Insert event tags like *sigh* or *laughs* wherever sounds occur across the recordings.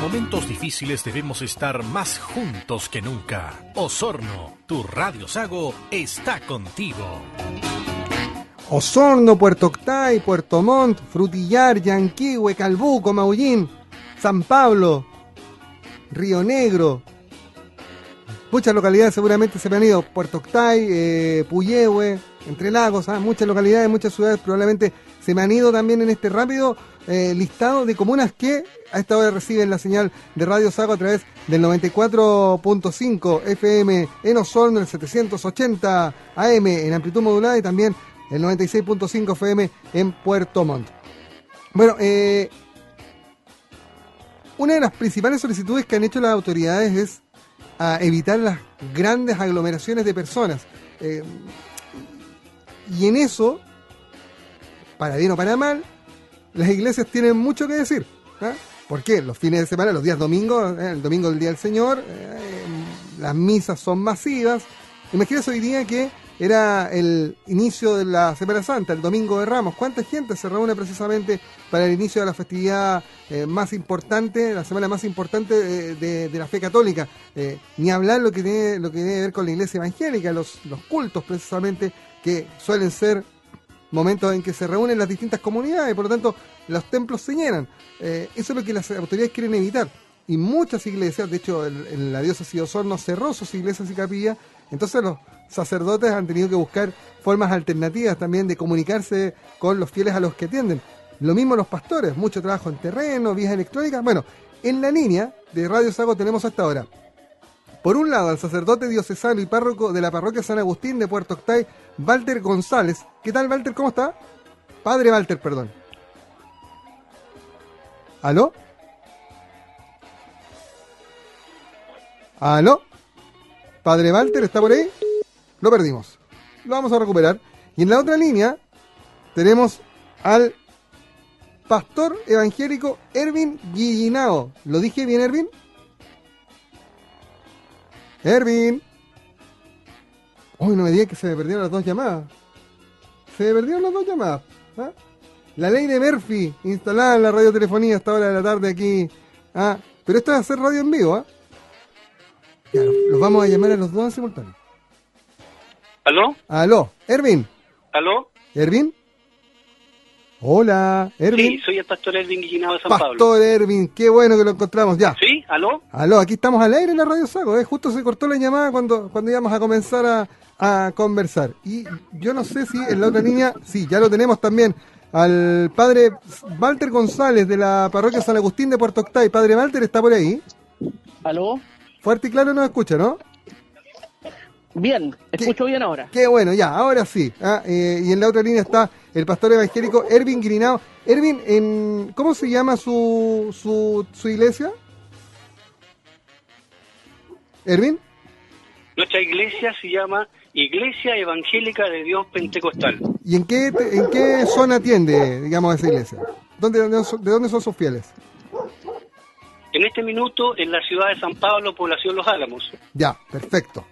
momentos difíciles debemos estar más juntos que nunca. Osorno, tu Radio Sago está contigo. Osorno, Puerto Octay, Puerto Montt, Frutillar, Yanquihue, Calbuco, Maullín, San Pablo, Río Negro. Muchas localidades seguramente se me han ido. Puerto Octay, eh, Puyehue, Entre Lagos, ¿ah? muchas localidades, muchas ciudades probablemente se me han ido también en este rápido eh, listado de comunas que a esta hora reciben la señal de Radio Sago a través del 94.5 FM en Osorno, el 780 AM en amplitud modulada y también el 96.5 FM en Puerto Montt. Bueno, eh, una de las principales solicitudes que han hecho las autoridades es a evitar las grandes aglomeraciones de personas. Eh, y en eso, para bien o para mal, las iglesias tienen mucho que decir. ¿ah? ¿Por qué? Los fines de semana, los días domingos, ¿eh? el domingo del Día del Señor, eh, las misas son masivas. Imagínense hoy día que era el inicio de la Semana Santa, el Domingo de Ramos. ¿Cuánta gente se reúne precisamente para el inicio de la festividad eh, más importante, la semana más importante de, la fe católica? Eh, ni hablar lo que, tiene, lo que tiene que ver con la iglesia evangélica, los, los cultos precisamente, que suelen ser momentos en que se reúnen las distintas comunidades, por lo tanto los templos se llenan. Eh, eso es lo que las autoridades quieren evitar. Y muchas iglesias, de hecho, la diócesis de Osorno cerró sus iglesias y capillas, entonces los sacerdotes han tenido que buscar formas alternativas también de comunicarse con los fieles a los que atienden. Lo mismo los pastores, mucho trabajo en terreno, vías electrónicas. Bueno, en la línea de Radio Sago tenemos hasta ahora, por un lado, al sacerdote diocesano y párroco de la parroquia San Agustín de Puerto Octay, Walter González. ¿Qué tal, Walter? ¿Cómo está? Padre Walter, perdón. ¿Aló? ¿Aló? Padre Walter, ¿está por ahí? Lo perdimos. Lo vamos a recuperar. Y en la otra línea tenemos al pastor evangélico Ervin Guillinao. ¿Lo dije bien, Ervin? Ervin. Uy, no me digas que se me perdieron las dos llamadas. Se me perdieron las dos llamadas. ¿ah? La ley de Murphy, instalada en la radiotelefonía a esta hora de la tarde aquí. ¿ah? Pero esto es hacer radio en vivo. ¿ah? los vamos a llamar a los dos en simultáneo. ¿Aló? Aló, Ervin. ¿Aló? ¿Ervin? Hola, Ervin. Sí, soy el pastor Ervin Guillinado de San Pablo. Pastor Ervin, qué bueno que lo encontramos ya. ¿Sí? ¿Aló? Aló, aquí estamos al aire en la Radio Sago, ¿eh? justo se cortó la llamada cuando, cuando íbamos a comenzar a, a conversar. Y yo no sé si en la otra línea, sí, ya lo tenemos también, al padre Walter González de la parroquia San Agustín de Puerto Octay. Padre Walter, ¿está por ahí? ¿Aló? Fuerte y claro nos escucha, ¿no? Bien, escucho bien ahora. Qué bueno, ya, ahora sí. ¿ah? Eh, y en la otra línea está el pastor evangélico Ervin Grinao. Ervin, en, ¿cómo se llama su, su, su iglesia? Ervin. Nuestra iglesia se llama Iglesia Evangélica de Dios Pentecostal. ¿Y en qué, en qué zona atiende, digamos, esa iglesia? ¿Dónde, ¿De dónde son sus fieles? En este minuto, en la ciudad de San Pablo, población Los Álamos. Ya, perfecto.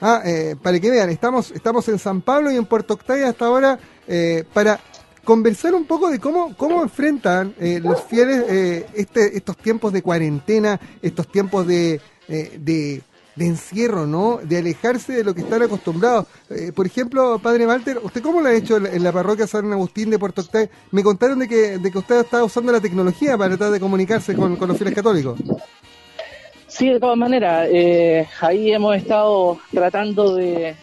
Ah, eh, para que vean, estamos, estamos en San Pablo y en Puerto Octavio hasta ahora eh, para conversar un poco de cómo, cómo enfrentan eh, los fieles este, estos tiempos de cuarentena, estos tiempos de, de, encierro, ¿no? De alejarse de lo que están acostumbrados. por ejemplo, Padre Walter, ¿usted cómo lo ha hecho en la parroquia San Agustín de Puerto Octavio? Me contaron de que, de que usted estaba usando la tecnología para tratar de comunicarse con, los fieles católicos. Sí, de todas maneras, eh, ahí hemos estado tratando de,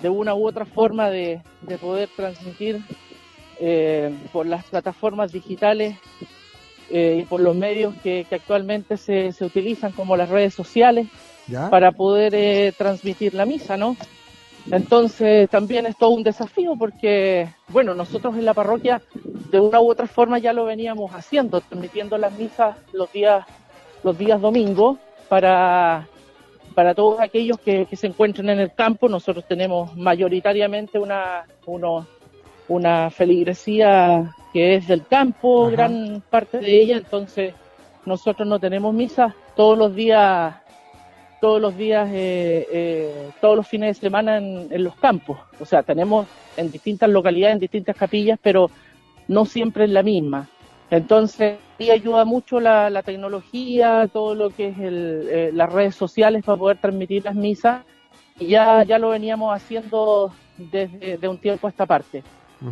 de una u otra forma de, poder transmitir eh, por las plataformas digitales eh, y por los medios que, actualmente se, se, utilizan como las redes sociales para poder transmitir la misa, ¿no? Entonces también es todo un desafío porque, bueno, nosotros en la parroquia de una u otra forma ya lo veníamos haciendo, transmitiendo las misas los días, los días domingos para, para todos aquellos que, se encuentran en el campo. Nosotros tenemos mayoritariamente una, una feligresía que es del campo, gran parte de ella, entonces nosotros no tenemos misa todos los días, todos los días, eh, eh, todos los fines de semana en, en, los campos. O sea, tenemos en distintas localidades, en distintas capillas, pero no siempre es la misma. Entonces, sí ayuda mucho la, la tecnología, todo lo que es el, eh, las redes sociales para poder transmitir las misas. Y ya, ya lo veníamos haciendo desde de un tiempo a esta parte.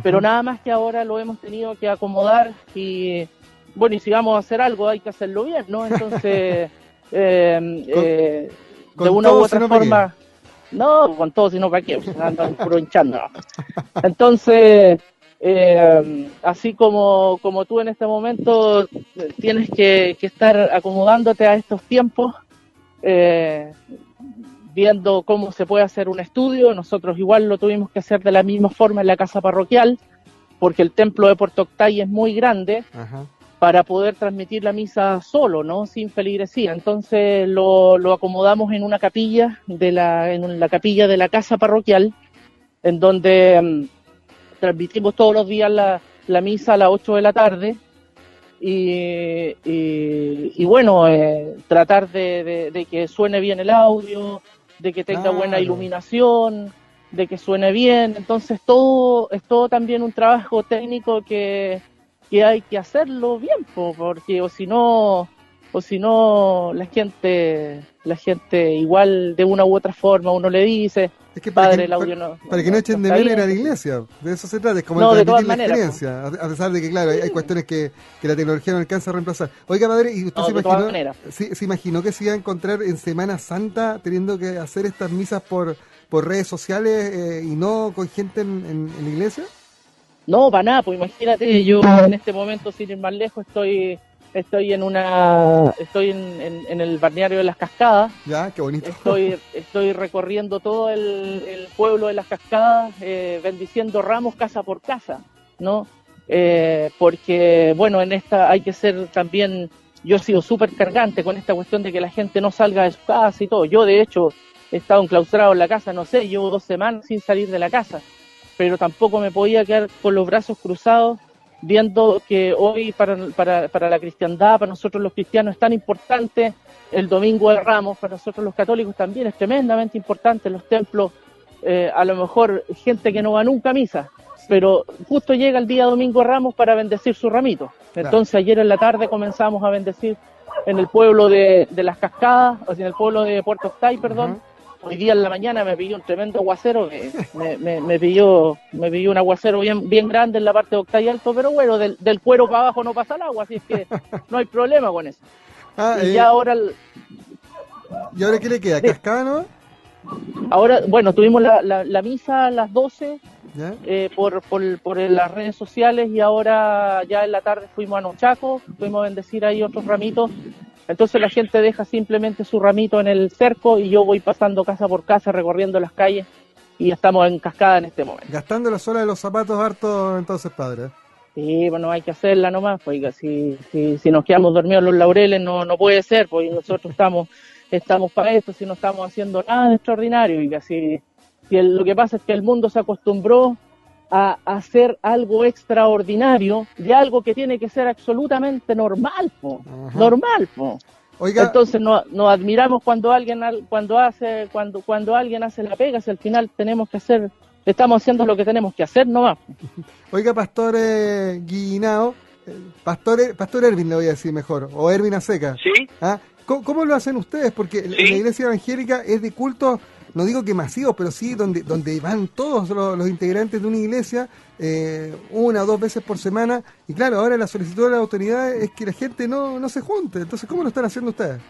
Pero nada más que ahora lo hemos tenido que acomodar y, bueno, y si vamos a hacer algo hay que hacerlo bien, ¿no? Entonces, *laughs* eh, eh, de una u otra forma... No, con todo, sino para qué, *laughs* pues, andan puro hinchando. Entonces, eh, así como, como tú en este momento tienes que, que estar acomodándote a estos tiempos, eh, viendo cómo se puede hacer un estudio, nosotros igual lo tuvimos que hacer de la misma forma en la casa parroquial, porque el templo de Puerto Octay es muy grande. Ajá. Para poder transmitir la misa solo, ¿no? Sin feligresía. Entonces lo, lo acomodamos en una capilla de la, en la capilla de la casa parroquial, en donde mm, transmitimos todos los días la, la misa a las 8 de la tarde. Y, y, y bueno, eh, tratar de, de- de que suene bien el audio, de que tenga Claro. buena iluminación, de que suene bien. Entonces todo es todo también un trabajo técnico que, que hay que hacerlo bien, po, porque o si no, o si no la gente, la gente igual de una u otra forma uno le dice, Es que para padre que, el audio para, no, para que no echen de menos a la iglesia. De eso se trata, es como No, de todas la maneras, experiencia. A a pesar de que, claro, hay, hay cuestiones que, que la tecnología no alcanza a reemplazar. Oiga, padre, ¿y usted se, imaginó, se imaginó que se iba a encontrar en Semana Santa teniendo que hacer estas misas por, por redes sociales eh, y no con gente en, en- en la iglesia? No, para nada, pues imagínate, yo en este momento, sin ir más lejos, estoy estoy en una estoy en, en- en el balneario de las cascadas. Ya, qué bonito. estoy estoy recorriendo todo el, el pueblo de las cascadas eh, bendiciendo ramos casa por casa no Eh, porque bueno en esta hay que ser también yo he sido súper cargante con esta cuestión de que la gente no salga de su casa y todo. Yo de hecho he estado enclaustrado en la casa no sé llevo dos semanas sin salir de la casa pero tampoco me podía quedar con los brazos cruzados viendo que hoy para, para, para la cristiandad, para nosotros los cristianos es tan importante, el domingo de Ramos, para nosotros los católicos también es tremendamente importante, los templos, eh, a lo mejor gente que no va nunca a misa, pero justo llega el día domingo de Ramos para bendecir su ramito. Entonces ayer en la tarde comenzamos a bendecir en el pueblo de, de las Cascadas, o sea, en el pueblo de Puerto Octay, perdón, Hoy día en la mañana me pilló un tremendo aguacero, que me, me, me pilló me pilló un aguacero bien bien grande en la parte de Octay Alto, pero bueno, del, del cuero para abajo no pasa el agua, así es que no hay problema con eso. *laughs* Ah, Y eh, ya ahora, el- ¿Y ahora qué le queda? ¿Cascada no? ahora bueno, tuvimos la, la, la misa a las 12 ¿Ya? eh, por, por, por las redes sociales y ahora ya en la tarde fuimos a Nochaco, fuimos a bendecir ahí otros ramitos. Entonces la gente deja simplemente su ramito en el cerco y yo voy pasando casa por casa recorriendo las calles y estamos en cascada en este momento. Gastando la sola de los zapatos harto entonces, padre. Sí, bueno, hay que hacerla nomás, pues si, si, si nos quedamos dormidos en los laureles no, no puede ser, pues nosotros estamos, estamos para esto, si no estamos haciendo nada de extraordinario, y si el- lo que pasa es que el mundo se acostumbró a hacer algo extraordinario de algo que tiene que ser absolutamente normal, po, normal, po. Oiga, Entonces no- nos admiramos cuando alguien al- cuando hace cuando cuando alguien hace la pega, si al final tenemos que hacer estamos haciendo lo que tenemos que hacer nomás. *laughs* oiga, pastor eh, Guinao, eh, pastor, eh, pastor Ervin le voy a decir mejor, o Ervin Aseca. ¿Sí? ¿Ah? ¿Cómo, cómo lo hacen ustedes? Porque Sí. la iglesia evangélica es de culto, no digo que masivo, pero sí donde, donde van todos los, integrantes de una iglesia eh, una o dos veces por semana. Y claro, ahora la solicitud de la autoridad es que la gente no, no se junte. Entonces, ¿cómo lo están haciendo ustedes?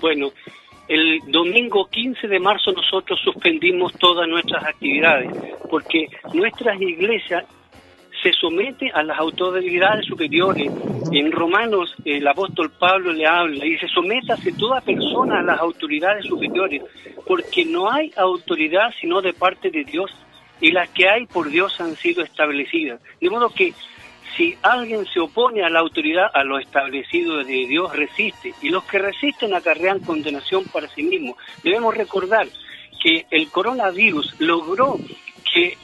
Bueno, el domingo 15 de marzo nosotros suspendimos todas nuestras actividades porque nuestras iglesias se somete a las autoridades superiores. En Romanos el apóstol Pablo le habla y dice, sométase toda persona a las autoridades superiores, porque no hay autoridad sino de parte de Dios, y las que hay por Dios han sido establecidas. De modo que si alguien se opone a la autoridad, a lo establecido de Dios, resiste. Y los que resisten acarrean condenación para sí mismos. Debemos recordar que el coronavirus logró que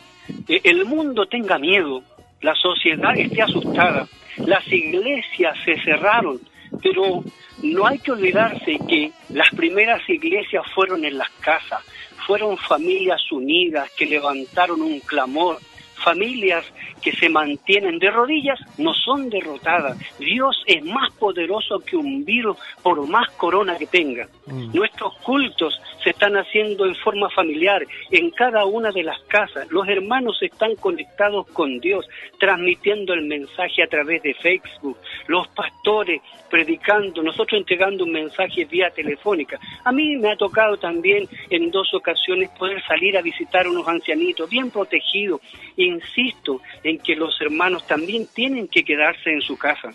eh, el mundo tenga miedo, la sociedad esté asustada, las iglesias se cerraron, pero no hay que olvidarse que las primeras iglesias fueron en las casas, fueron familias unidas que levantaron un clamor, familias que se mantienen de rodillas no son derrotadas. Dios es más poderoso que un virus por más corona que tenga. Mm. Nuestros cultos se están haciendo en forma familiar, en cada una de las casas. Los hermanos están conectados con Dios, transmitiendo el mensaje a través de Facebook. Los pastores predicando, nosotros entregando un mensaje vía telefónica. A mí me ha tocado también en dos ocasiones poder salir a visitar unos ancianitos bien protegidos. Insisto en que los hermanos también tienen que quedarse en su casa.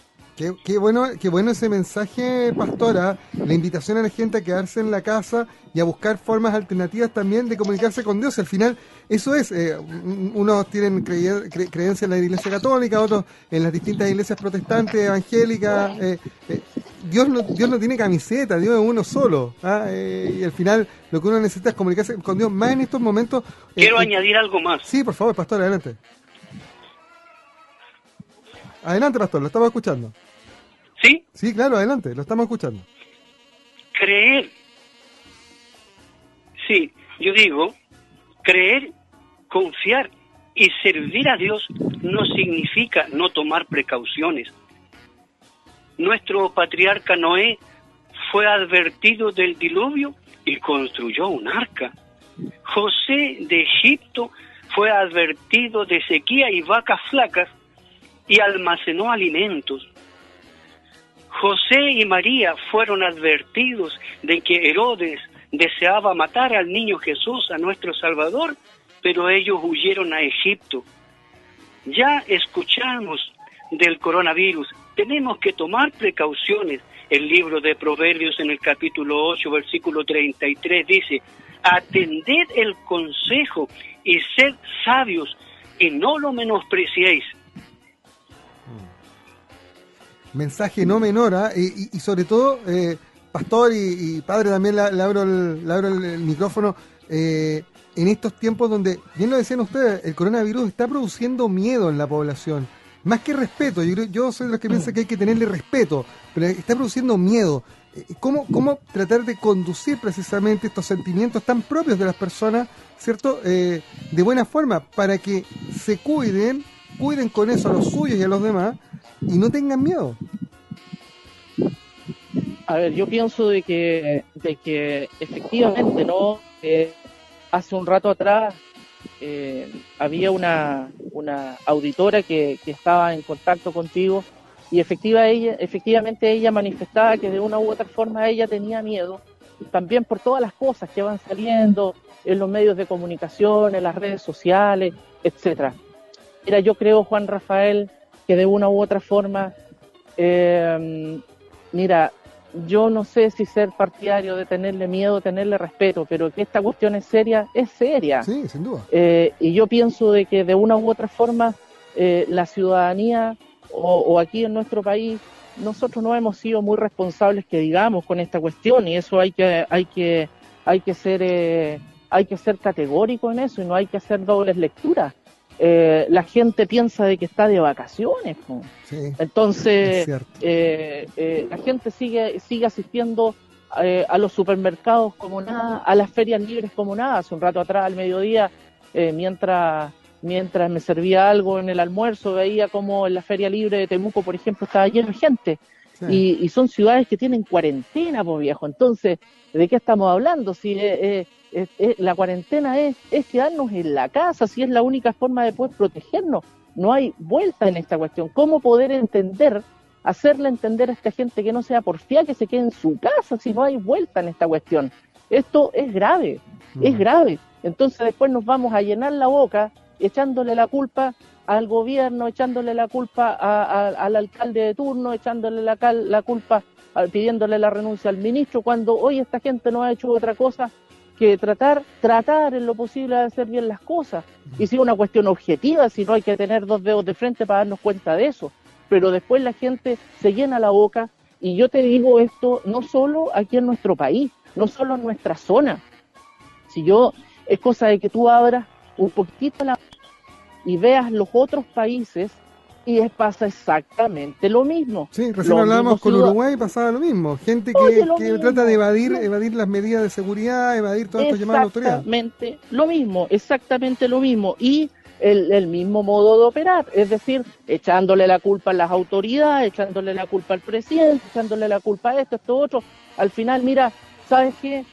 Qué, bueno, qué bueno ese mensaje, pastora. La invitación a la gente a quedarse en la casa y a buscar formas alternativas también de comunicarse con Dios. Al final, eso es. Eh, unos tienen creencia en la Iglesia Católica, otros en las distintas iglesias protestantes, evangélicas. Eh, eh, Dios, no, Dios no tiene camiseta, Dios es uno solo. ¿ah? y al final, lo que uno necesita es comunicarse con Dios más en estos momentos. Quiero añadir algo más. Sí, por favor, pastor, adelante. Adelante, pastor, lo estamos escuchando. ¿Sí? Sí, claro, adelante, lo estamos escuchando. Creer. Sí, yo digo, creer, confiar y servir a Dios no significa no tomar precauciones. Nuestro patriarca Noé fue advertido del diluvio y construyó un arca. José de Egipto fue advertido de sequía y vacas flacas y almacenó alimentos. José y María fueron advertidos de que Herodes deseaba matar al niño Jesús, a nuestro Salvador, pero ellos huyeron a Egipto. Ya escuchamos del coronavirus, tenemos que tomar precauciones. El libro de Proverbios en el capítulo 8, versículo 33 dice, atended el consejo y sed sabios y no lo menospreciéis mensaje no menor, ¿ah? y, sobre todo, eh, pastor y, padre, también le, abro, el, micrófono, eh, en estos tiempos donde, bien lo decían ustedes, el coronavirus está produciendo miedo en la población. Más que respeto, yo, yo soy de los que piensan que hay que tenerle respeto, pero está produciendo miedo. Eh, ¿Cómo, ¿Cómo tratar de conducir precisamente estos sentimientos tan propios de las personas, ¿cierto? de buena forma, para que se cuiden, cuiden con eso a los suyos y a los demás, y no tengan miedo. A ver, yo pienso de que, de que efectivamente, ¿no? Eh, hace un rato atrás eh, había una, una auditora que, que, estaba en contacto contigo y efectiva ella, efectivamente ella manifestaba que de una u otra forma ella tenía miedo, también por todas las cosas que van saliendo en los medios de comunicación, en las redes sociales, etcétera. Mira, yo creo, Juan Rafael, que de una u otra forma, eh, mira, yo no sé si ser partidario de tenerle miedo, tenerle respeto, pero que esta cuestión es seria, es seria. Sí, sin duda. Eh, y yo pienso de que de una u otra forma eh, la ciudadanía o, aquí en nuestro país nosotros no hemos sido muy responsables que digamos con esta cuestión y eso hay que hay que hay que ser hay que ser categórico en eso y no hay que hacer dobles lecturas eh, la gente piensa de que está de vacaciones. Entonces, eh, eh, la gente sigue, sigue asistiendo a los supermercados como nada, a las ferias libres como nada. Hace un rato atrás, al mediodía, mientras, mientras me servía algo en el almuerzo, veía como en la feria libre de Temuco, por ejemplo, estaba lleno de gente. Y, son ciudades que tienen cuarentena, por viejo. Entonces, ¿de qué estamos hablando? Si la cuarentena es, es quedarnos en la casa, si es la única forma de poder protegernos. No hay vuelta en esta cuestión. ¿Cómo poder entender, hacerle entender a esta gente que no sea porfía que se quede en su casa si no hay vuelta en esta cuestión? Esto es grave, es mm. grave. Entonces después nos vamos a llenar la boca echándole la culpa al gobierno, echándole la culpa al alcalde de turno, echándole la, la culpa, pidiéndole la renuncia al ministro, cuando hoy esta gente no ha hecho otra cosa que tratar, tratar en lo posible de hacer bien las cosas. Y si es una cuestión objetiva, si no hay que tener dos dedos de frente para darnos cuenta de eso. Pero después la gente se llena la boca y yo te digo esto no solo aquí en nuestro país, no solo en nuestra zona. Si yo, es cosa de que tú abras un poquito la y veas los otros países y pasa exactamente lo mismo. Sí, recién hablábamos con Uruguay y pasaba lo mismo. Gente que, trata de evadir, evadir las medidas de seguridad, evadir todos estos llamados a la autoridad. Exactamente lo mismo, exactamente lo mismo. Y el, mismo modo de operar, es decir, echándole la culpa a las autoridades, echándole la culpa al presidente, echándole la culpa a esto, esto, otro. Al final, mira, ¿sabes qué?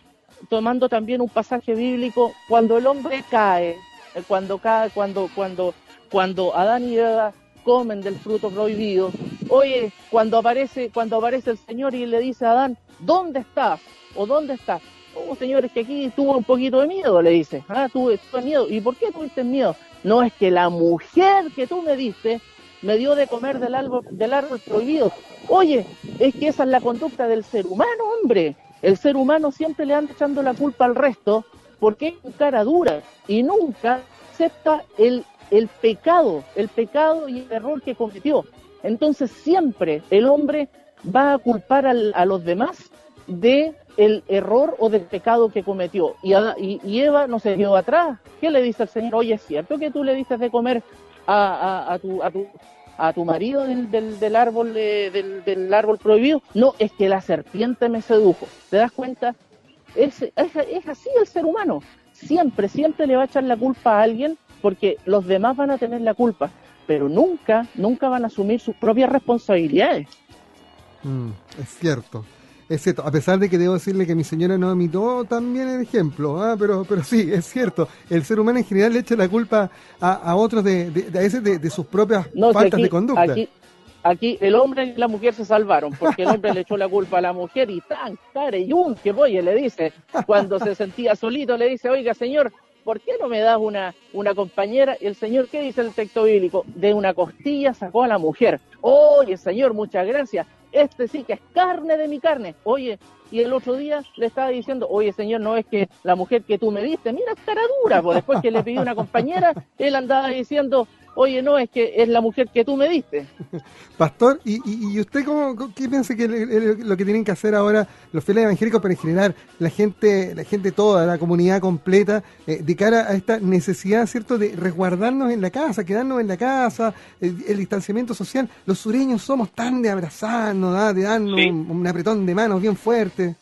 Tomando también un pasaje bíblico, cuando el hombre cae, eh, cuando cae, cuando, cuando, cuando Adán y Eva comen del fruto prohibido, oye, cuando aparece, cuando aparece el Señor y le dice a Adán, ¿dónde estás? ¿O dónde estás? Oh, señores, que aquí tuvo un poquito de miedo, le dice. Ah, tuve, tuve miedo. ¿Y por qué tuviste miedo? No es que la mujer que tú me diste me dio de comer del árbol, del árbol prohibido. Oye, es que esa es la conducta del ser humano, hombre. El ser humano siempre le anda echando la culpa al resto porque es cara dura y nunca acepta el, el pecado, el pecado y el error que cometió. Entonces siempre el hombre va a culpar a los demás de el error o del pecado que cometió. Y, y, Eva no se quedó atrás. ¿Qué le dice al Señor? Oye, ¿es cierto que tú le diste de comer a, a, tu, a, tu, a tu marido del, del, árbol del, del, árbol prohibido? No, es que la serpiente me sedujo. ¿Te das cuenta? Es, es, es así el ser humano. Siempre, siempre le va a echar la culpa a alguien porque los demás van a tener la culpa, pero nunca, nunca van a asumir sus propias responsabilidades. Mm, es cierto. Es cierto, a pesar de que debo decirle que mi señora no imitó también el ejemplo, ¿ah? pero, pero sí, es cierto. El ser humano en general le echa la culpa a, otros de, de, de, sus propias faltas de conducta. Aquí, aquí, el hombre y la mujer se salvaron, porque el hombre le echó la culpa a la mujer y tan, care y un que voy, le dice, cuando se sentía solito, le dice, oiga señor, ¿por qué no me das una, una compañera? Y el Señor, ¿qué dice el texto bíblico? De una costilla sacó a la mujer. Oye, Señor, muchas gracias este sí que es carne de mi carne. Oye, y el otro día le estaba diciendo, oye señor, no es que la mujer que tú me diste, mira, cara dura, pues después que le pidió una compañera, él andaba diciendo, oye, no, es que es la mujer que tú me diste. *laughs* Pastor, ¿y, y, usted cómo, qué piensa que lo que tienen que hacer ahora los fieles evangélicos, pero en general la gente, la gente toda, la comunidad completa, eh, de cara a esta necesidad, ¿cierto?, de resguardarnos en la casa, quedarnos en la casa, el, distanciamiento social. Los sureños somos tan de abrazarnos, de darnos un apretón de manos bien fuerte.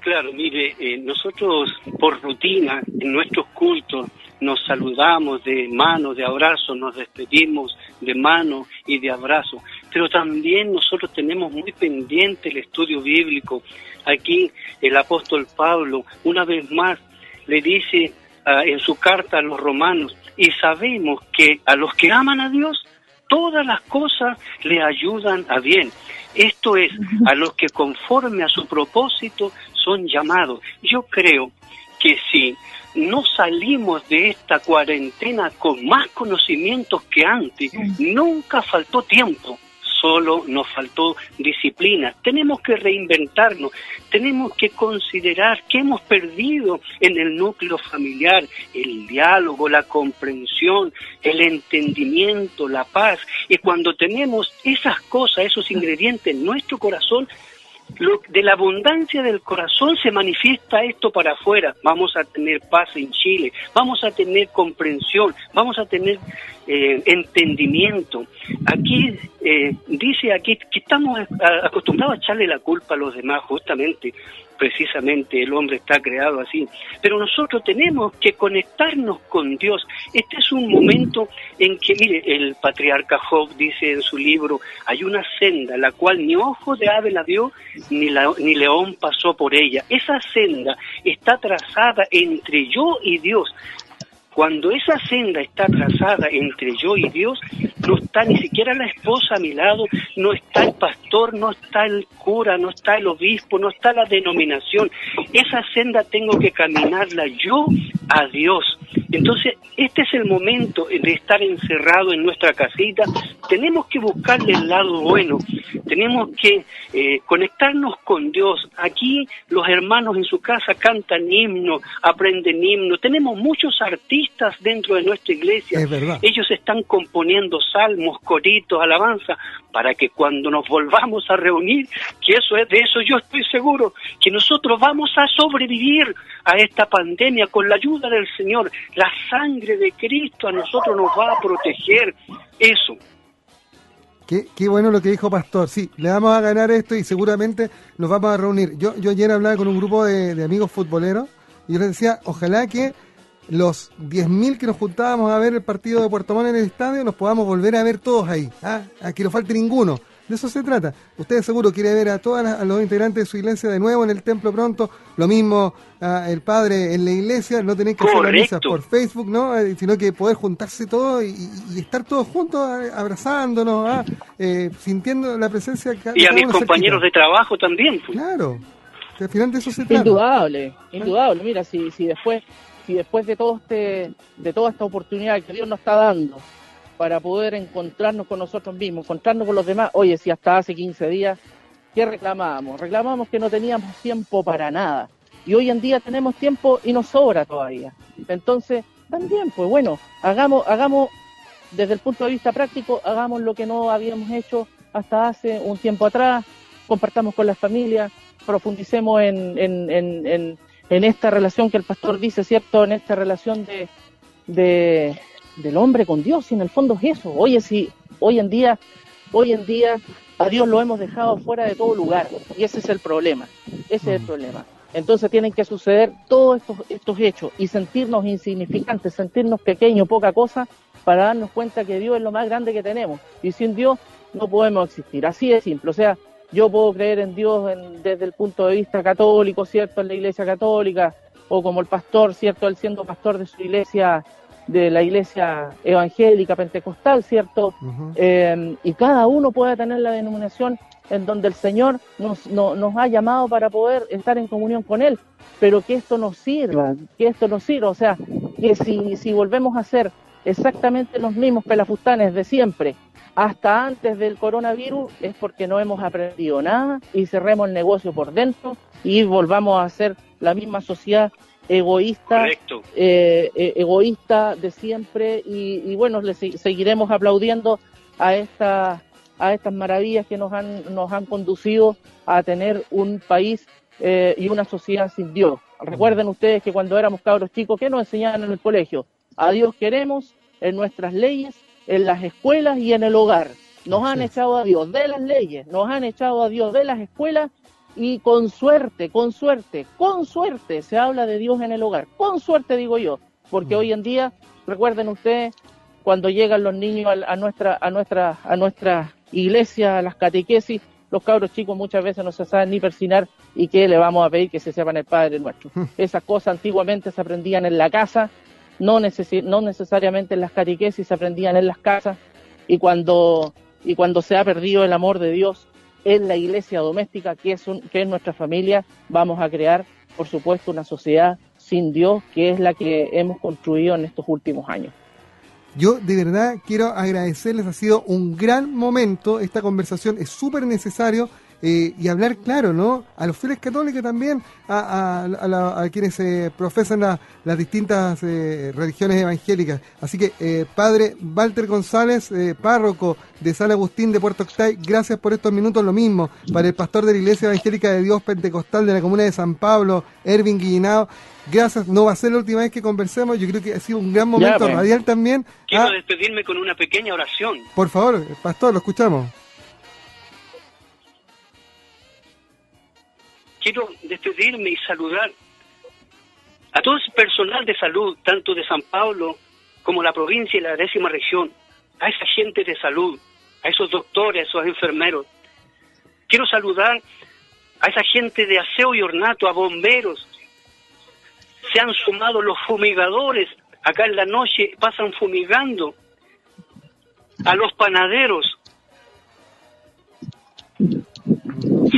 Claro, mire, eh, nosotros por rutina en nuestros cultos nos saludamos de mano, de abrazo, nos despedimos de mano y de abrazo, pero también nosotros tenemos muy pendiente el estudio bíblico. Aquí el apóstol Pablo una vez más le dice ah, en su carta a los romanos, y sabemos que a los que aman a Dios, todas las cosas le ayudan a bien. Esto es, a los que conforme a su propósito son llamados. Yo creo que si no salimos de esta cuarentena con más conocimientos que antes, nunca faltó tiempo solo nos faltó disciplina. Tenemos que reinventarnos, tenemos que considerar que hemos perdido en el núcleo familiar el diálogo, la comprensión, el entendimiento, la paz. Y cuando tenemos esas cosas, esos ingredientes en nuestro corazón, de la abundancia del corazón se manifiesta esto para afuera. Vamos a tener paz en Chile, vamos a tener comprensión, vamos a tener eh, entendimiento. Aquí eh, dice aquí que estamos acostumbrados a echarle la culpa a los demás, justamente precisamente el hombre está creado así. Pero nosotros tenemos que conectarnos con Dios. Este es un momento en que, mire, el patriarca Job dice en su libro, hay una senda la cual ni ojo de ave la vio, ni, la, ni león pasó por ella. Esa senda está trazada entre yo y Dios. Cuando esa senda está trazada entre yo y Dios, no está ni siquiera la esposa a mi lado, no está el pastor, no está el cura, no está el obispo, no está la denominación. Esa senda tengo que caminarla yo a Dios. Entonces, este es el momento de estar encerrado en nuestra casita. Tenemos que buscarle el lado bueno, tenemos que eh, conectarnos con Dios. Aquí los hermanos en su casa cantan himnos, aprenden himnos. Tenemos muchos artistas dentro de nuestra iglesia. Ellos están componiendo salmos, coritos, alabanza, para que cuando nos volvamos a reunir, que eso es de eso yo estoy seguro, que nosotros vamos a sobrevivir a esta pandemia con la ayuda del Señor. La sangre de Cristo a nosotros nos va a proteger. Eso. Qué, bueno lo que dijo Pastor. Sí, le vamos a ganar esto y seguramente nos vamos a reunir. Yo, yo ayer hablaba con un grupo de, amigos futboleros Y yo les decía, ojalá que los 10.000 que nos juntábamos a ver el partido de Puerto Montt en el estadio, nos podamos volver a ver todos ahí. ¿ah? A que no falte ninguno. De eso se trata. Usted seguro quiere ver a todos los integrantes de su iglesia de nuevo en el templo pronto. Lo mismo el padre en la iglesia. No tener que hacer la misa por Facebook, ¿no? Eh, sino que poder juntarse todos y, estar todos juntos abrazándonos, ¿ah? eh, sintiendo la presencia. Y a mis compañeros de trabajo también. Pues. Claro. al final de eso se trata. Indudable, indudable. Mira, si, si después si después de todo este de toda esta oportunidad que Dios nos está dando para poder encontrarnos con nosotros mismos, encontrarnos con los demás. Oye, si hasta hace 15 días, ¿qué reclamábamos? Reclamábamos que no teníamos tiempo para nada. Y hoy en día tenemos tiempo y nos sobra todavía. Entonces, también, pues bueno, hagamos, hagamos, desde el punto de vista práctico, hagamos lo que no habíamos hecho hasta hace un tiempo atrás, compartamos con las familias, profundicemos en, en, en, esta relación que el pastor dice, ¿cierto? En esta relación de, de, del hombre con Dios, y en el fondo es eso. Oye, si hoy en día, hoy en día a Dios lo hemos dejado fuera de todo lugar, y ese es el problema, ese es el problema. Entonces tienen que suceder todos estos, estos hechos y sentirnos insignificantes, sentirnos pequeños, poca cosa, para darnos cuenta que Dios es lo más grande que tenemos. Y sin Dios no podemos existir. Así de simple. O sea, yo puedo creer en Dios desde el punto de vista católico, ¿cierto? En la iglesia católica, o como el pastor, ¿cierto? Él siendo pastor de su iglesia de la iglesia evangélica pentecostal, ¿cierto? Eh, y cada uno puede tener la denominación en donde el Señor nos, nos ha llamado para poder estar en comunión con Él, pero que esto nos sirva, que esto nos sirva, o sea, que si, si volvemos a ser exactamente los mismos pelafustanes de siempre, hasta antes del coronavirus, es porque no hemos aprendido nada y cerremos el negocio por dentro y volvamos a ser la misma sociedad egoísta, eh, eh, egoísta de siempre y, bueno, le seguiremos aplaudiendo a esta a estas maravillas que nos han nos han conducido a tener un país eh, y una sociedad sin Dios. Recuerden ustedes que cuando éramos cabros chicos, ¿qué nos enseñaban en el colegio? A Dios queremos en nuestras leyes, en las escuelas y en el hogar. Nos han echado a Dios de las leyes, nos han echado a Dios de las escuelas y con suerte, con suerte, con suerte se habla de Dios en el hogar. Con suerte digo yo, porque mm. hoy en día, recuerden ustedes, cuando llegan los niños a, nuestra, a nuestra, a nuestra iglesia, a las catequesis, los cabros chicos muchas veces no se saben ni persinar y que le vamos a pedir que se sepan el Padre Nuestro. Mm. Esas cosas antiguamente se aprendían en la casa, no, no necesariamente en las catequesis, se aprendían en las casas y cuando, y cuando se ha perdido el amor de Dios, en la iglesia doméstica, que es, que es nuestra familia, vamos a crear, por supuesto, una sociedad sin Dios, que es la que hemos construido en estos últimos años. Yo de verdad quiero agradecerles, ha sido un gran momento, esta conversación es súper necesario eh, y hablar claro, ¿no? A los fieles católicos también, a, a, quienes eh, profesan las distintas eh, religiones evangélicas. Así que, Padre Walter González, párroco de San Agustín de Puerto Octay, gracias por estos minutos, lo mismo. Para el pastor de la Iglesia Evangélica de Dios Pentecostal de la Comuna de San Pablo, Ervin Guillinao, gracias. No va a ser la última vez que conversemos. Yo creo que ha sido un gran momento pues. radial también. Quiero ah. despedirme con una pequeña oración. Por favor, pastor, lo escuchamos. Quiero despedirme y saludar a todo ese personal de salud, tanto de San Pablo como la provincia y la décima región, a esa gente de salud, a esos doctores, a esos enfermeros. Quiero saludar a esa gente de aseo y ornato, a bomberos. Se han sumado los fumigadores, acá en la noche pasan fumigando, a los panaderos,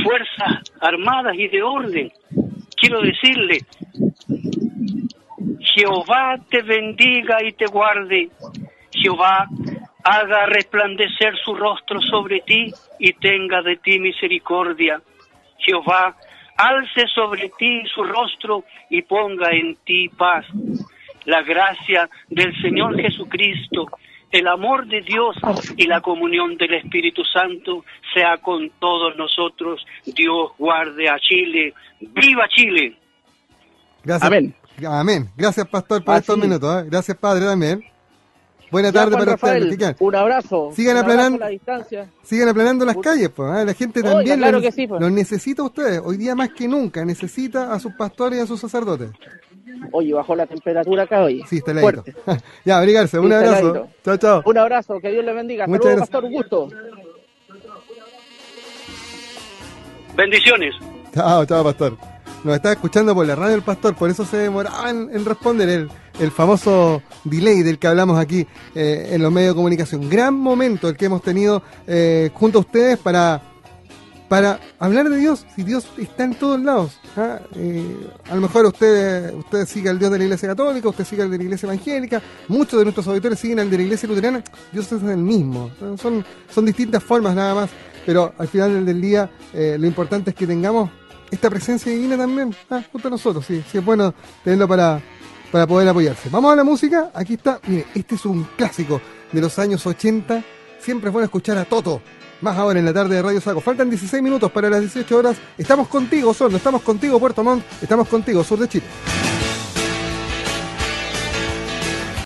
fuerzas armadas y de orden. Quiero decirle, Jehová te bendiga y te guarde. Jehová haga resplandecer su rostro sobre ti y tenga de ti misericordia. Jehová alce sobre ti su rostro y ponga en ti paz. La gracia del Señor Jesucristo el amor de Dios y la comunión del Espíritu Santo sea con todos nosotros. Dios guarde a Chile. ¡Viva Chile! Gracias. Amén. Amén. Gracias, Pastor, por estos minutos. ¿eh? Gracias, Padre, también. Buena tarde para ustedes. Un abrazo. Sigan aplanando, sigan aplanando las calles, pues. ¿eh? La gente también pues. los necesita a ustedes. Hoy día más que nunca necesita a sus pastores y a sus sacerdotes. Oye, bajó la temperatura acá hoy. Sí, está heladito. *laughs* ya, abrigarse. Un abrazo. Chao, chao. Un abrazo. Que Dios le bendiga. Muchas Saludos, gracias. Pastor. Un gusto. Bendiciones. Chao, chao, pastor. Nos está escuchando por la radio el pastor, por eso se demoraba en, en responder el, el famoso delay del que hablamos aquí eh, en los medios de comunicación. Gran momento el que hemos tenido eh, junto a ustedes para, para hablar de Dios. Si Dios está en todos lados. ¿ah? Eh, a lo mejor usted, usted sigue al Dios de la Iglesia Católica, usted sigue al de la Iglesia Evangélica, muchos de nuestros auditores siguen al de la Iglesia Luterana. Dios es el mismo. Son, son distintas formas nada más. Pero al final del día eh, lo importante es que tengamos esta presencia divina también, ah, junto a nosotros, sí, es bueno tenerlo para, para poder apoyarse. Vamos a la música, aquí está, mire, este es un clásico de los años 80, siempre es bueno escuchar a Toto, más ahora en la tarde de Radio Saco. Faltan 16 minutos para las 18 horas, estamos contigo, Sorno, estamos contigo, Puerto Montt, estamos contigo, Sur de Chile.